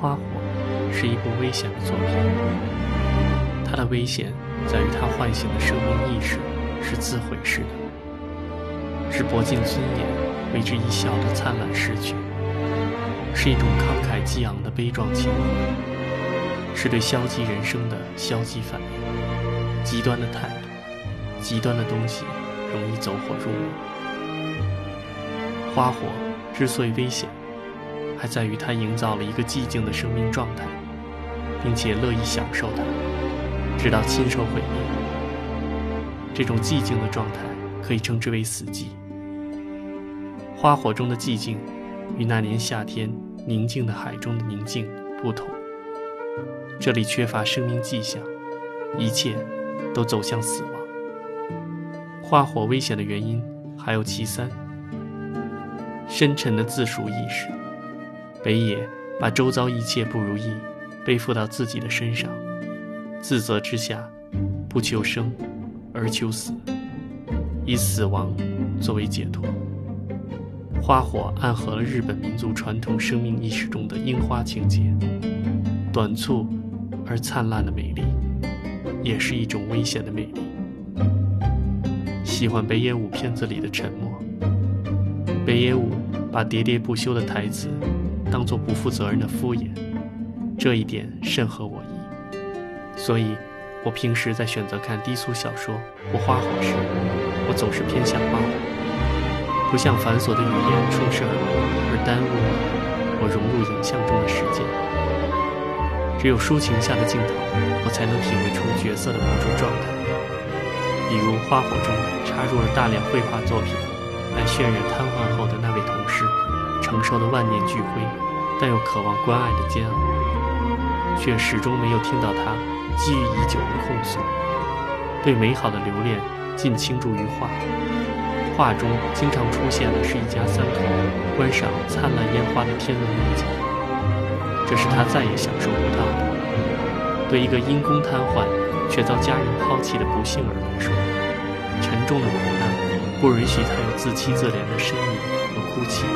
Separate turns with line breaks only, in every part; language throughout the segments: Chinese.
花火是一部危险的作品，它的危险在于它唤醒的生命意识是自毁式的，是博尽尊严为之一笑的灿烂逝去，是一种慷慨激昂的悲壮情怀，是对消极人生的消极反应，极端的态度，极端的东西容易走火入魔。花火之所以危险。还在于他营造了一个寂静的生命状态，并且乐意享受它，直到亲手毁灭。这种寂静的状态可以称之为死寂。花火中的寂静，与那年夏天宁静的海中的宁静不同。这里缺乏生命迹象，一切都走向死亡。花火危险的原因还有其三：深沉的自赎意识。北野把周遭一切不如意背负到自己的身上，自责之下，不求生，而求死，以死亡作为解脱。花火暗合了日本民族传统生命意识中的樱花情节，短促而灿烂的美丽，也是一种危险的魅力。喜欢北野武片子里的沉默，北野武把喋喋不休的台词。当做不负责任的敷衍，这一点甚合我意。所以，我平时在选择看低俗小说或花火时，我总是偏向花火，不像繁琐的语言充斥耳膜而耽误了我融入影像中的时间。只有抒情下的镜头，我才能体会出角色的某种状态。比如花火中插入了大量绘画作品，来渲染瘫痪后的那位同事。承受的万念俱灰，但又渴望关爱的煎熬，却始终没有听到他积郁已久的控诉。对美好的留恋尽倾注于画，画中经常出现的是一家三口观赏灿烂烟花的天文美景，这是他再也享受不到的。对一个因公瘫痪却遭家人抛弃的不幸儿来说，沉重的苦难不允许他有自欺自怜的呻吟和哭泣。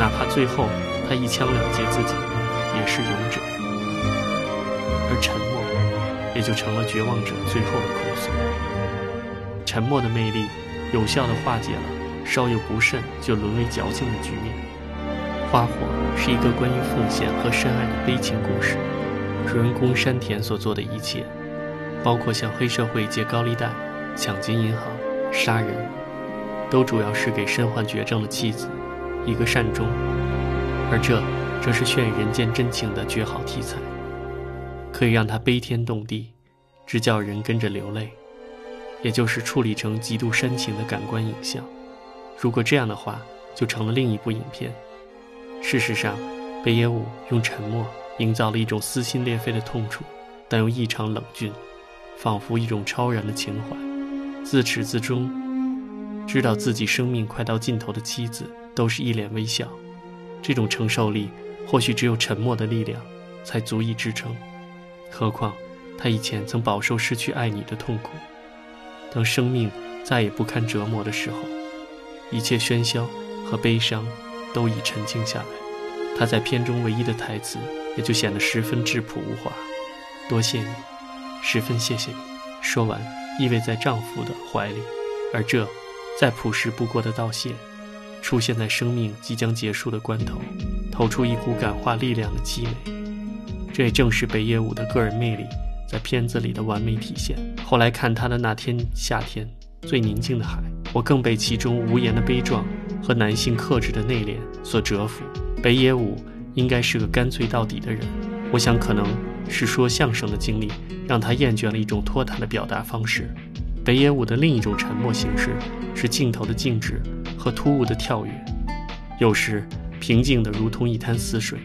哪怕最后他一枪了结自己，也是勇者。而沉默，也就成了绝望者最后的控诉。沉默的魅力，有效地化解了稍有不慎就沦为矫情的局面。花火是一个关于奉献和深爱的悲情故事。主人公山田所做的一切，包括向黑社会借高利贷、抢劫银行、杀人，都主要是给身患绝症的妻子。一个善终，而这正是渲染人间真情的绝好题材，可以让他悲天动地，直叫人跟着流泪，也就是处理成极度煽情的感官影像。如果这样的话，就成了另一部影片。事实上，北野武用沉默营造了一种撕心裂肺的痛楚，但又异常冷峻，仿佛一种超然的情怀。自始至终，知道自己生命快到尽头的妻子。都是一脸微笑，这种承受力或许只有沉默的力量才足以支撑。何况他以前曾饱受失去爱你的痛苦。当生命再也不堪折磨的时候，一切喧嚣和悲伤都已沉静下来。他在片中唯一的台词也就显得十分质朴无华：“多谢你，十分谢谢你。”说完，依偎在丈夫的怀里，而这再朴实不过的道谢。出现在生命即将结束的关头，透出一股感化力量的凄美。这也正是北野武的个人魅力在片子里的完美体现。后来看他的那天夏天最宁静的海，我更被其中无言的悲壮和男性克制的内敛所折服。北野武应该是个干脆到底的人，我想可能是说相声的经历让他厌倦了一种拖沓的表达方式。北野武的另一种沉默形式是镜头的静止。和突兀的跳跃，有时平静的如同一滩死水，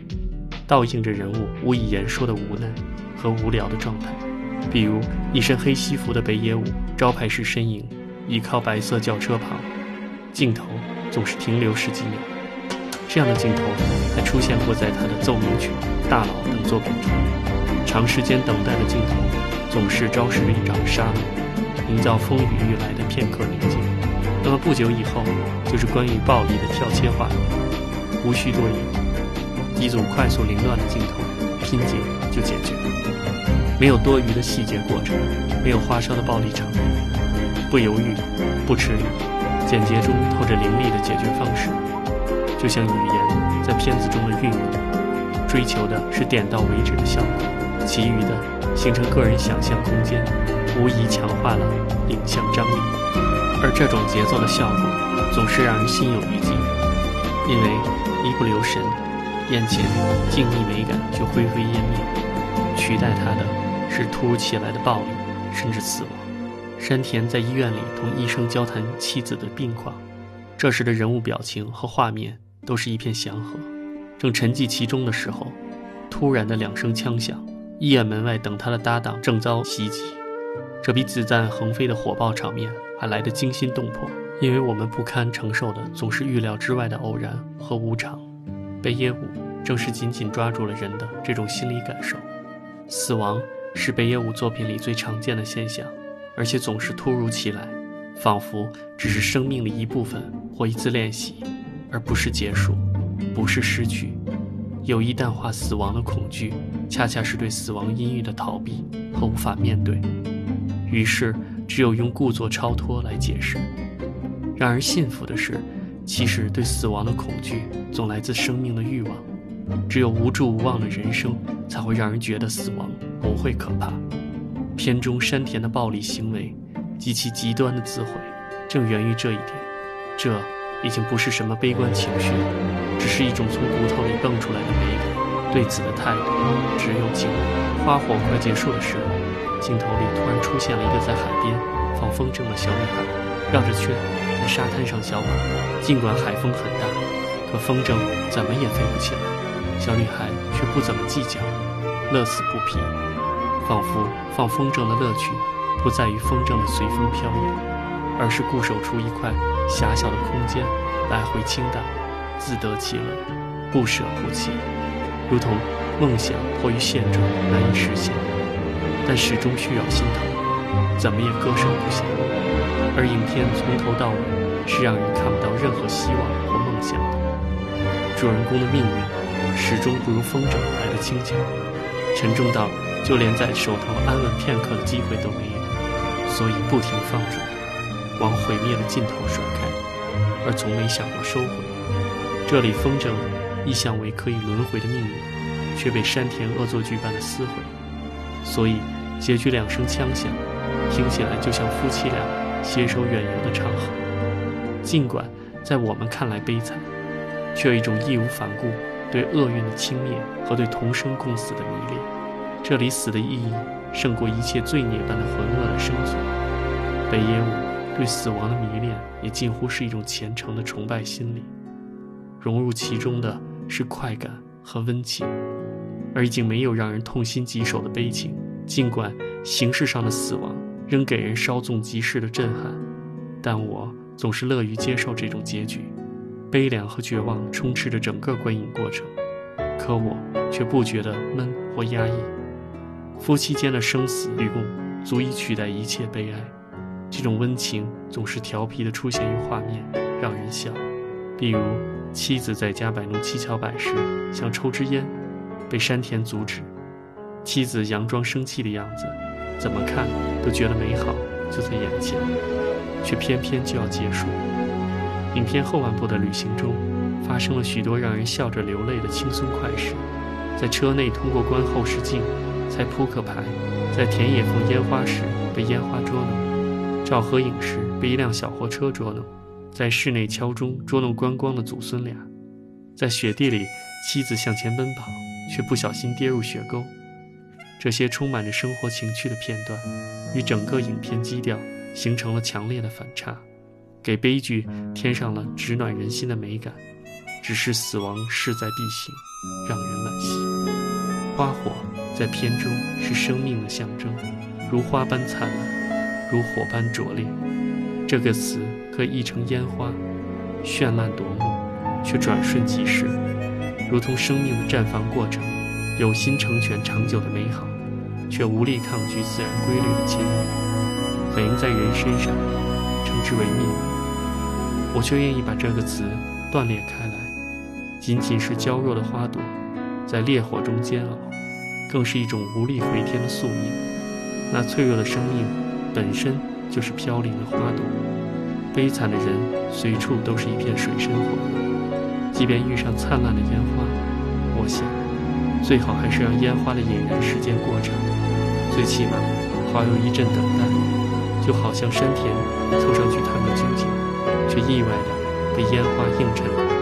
倒映着人物无以言说的无奈和无聊的状态。比如一身黑西服的北野武招牌式身影，倚靠白色轿车旁，镜头总是停留十几秒。这样的镜头还出现过在他的奏鸣曲、大佬等作品中。长时间等待的镜头总是昭示着一场杀戮，营造风雨欲来的片刻宁静。那么不久以后，就是关于暴力的跳切画面，无需多言。一组快速凌乱的镜头，拼接就解决。没有多余的细节过程，没有花哨的暴力场面，不犹豫，不迟疑，简洁中透着凌厉的解决方式。就像语言在片子中的运用，追求的是点到为止的效果，其余的形成个人想象空间，无疑强化了影像张力。而这种节奏的效果，总是让人心有余悸，因为一不留神，眼前静谧美感就灰飞烟灭，取代它的。是突如其来的暴力，甚至死亡。山田在医院里同医生交谈妻子的病况，这时的人物表情和画面都是一片祥和。正沉寂其中的时候，突然的两声枪响，医院门外等他的搭档正遭袭击。这比子弹横飞的火爆场面还来得惊心动魄，因为我们不堪承受的总是预料之外的偶然和无常。北野武正是紧紧抓住了人的这种心理感受，死亡。是北野武作品里最常见的现象，而且总是突如其来，仿佛只是生命的一部分或一次练习，而不是结束，不是失去。有意淡化死亡的恐惧，恰恰是对死亡阴郁的逃避和无法面对。于是，只有用故作超脱来解释。让人信服的是，其实对死亡的恐惧总来自生命的欲望。只有无助无望的人生，才会让人觉得死亡。不会可怕。片中山田的暴力行为及其极端的自毁，正源于这一点。这已经不是什么悲观情绪，只是一种从骨头里蹦出来的美感。对此的态度只有敬畏。花火快结束的时候，镜头里突然出现了一个在海边放风筝的小女孩，绕着圈在沙滩上小跑。尽管海风很大，可风筝怎么也飞不起来。小女孩却不怎么计较，乐此不疲。仿佛放风筝的乐趣，不在于风筝的随风飘摇，而是固守出一块狭小的空间，来回轻荡，自得其乐，不舍不弃，如同梦想迫于现状难以实现，但始终需要心疼，怎么也割舍不下。而影片从头到尾是让人看不到任何希望或梦想的，主人公的命运始终不如风筝来的轻巧，沉重到。就连在手头安稳片刻的机会都没有，所以不停放逐，往毁灭的尽头甩开，而从没想过收回。这里风筝意象为可以轮回的命运，却被山田恶作剧般的撕毁。所以结局两声枪响，听起来就像夫妻俩携手远游的长河。尽管在我们看来悲惨，却有一种义无反顾对厄运的轻蔑和对同生共死的迷恋。这里死的意义胜过一切罪孽般的浑噩的生存。北野武对死亡的迷恋也近乎是一种虔诚的崇拜心理，融入其中的是快感和温情，而已经没有让人痛心疾首的悲情。尽管形式上的死亡仍给人稍纵即逝的震撼，但我总是乐于接受这种结局。悲凉和绝望充斥着整个观影过程，可我却不觉得闷或压抑。夫妻间的生死与共，足以取代一切悲哀。这种温情总是调皮地出现于画面，让人笑。比如妻子在家摆弄七巧板时，想抽支烟，被山田阻止。妻子佯装生气的样子，怎么看都觉得美好就在眼前，却偏偏就要结束。影片后半部的旅行中，发生了许多让人笑着流泪的轻松快事。在车内通过观后视镜。猜扑克牌，在田野放烟花时被烟花捉弄；照合影时被一辆小货车捉弄；在室内敲钟捉弄观光的祖孙俩；在雪地里，妻子向前奔跑，却不小心跌入雪沟。这些充满着生活情趣的片段，与整个影片基调形成了强烈的反差，给悲剧添上了直暖人心的美感。只是死亡势在必行，让人惋惜。花火。在片中是生命的象征，如花般灿烂，如火般灼烈。这个词可以译成烟花，绚烂夺目，却转瞬即逝，如同生命的绽放过程，有心成全长久的美好，却无力抗拒自然规律的侵入，反映在人身上，称之为命。我却愿意把这个词断裂开来，仅仅是娇弱的花朵在烈火中煎熬，更是一种无力回天的宿命。那脆弱的生命本身就是飘零的花朵，悲惨的人随处都是一片水深火热。即便遇上灿烂的烟花，我想，最好还是让烟花的引燃时间过长，最起码好有一阵等待。就好像山田凑上去探个究竟，却意外的被烟花映衬。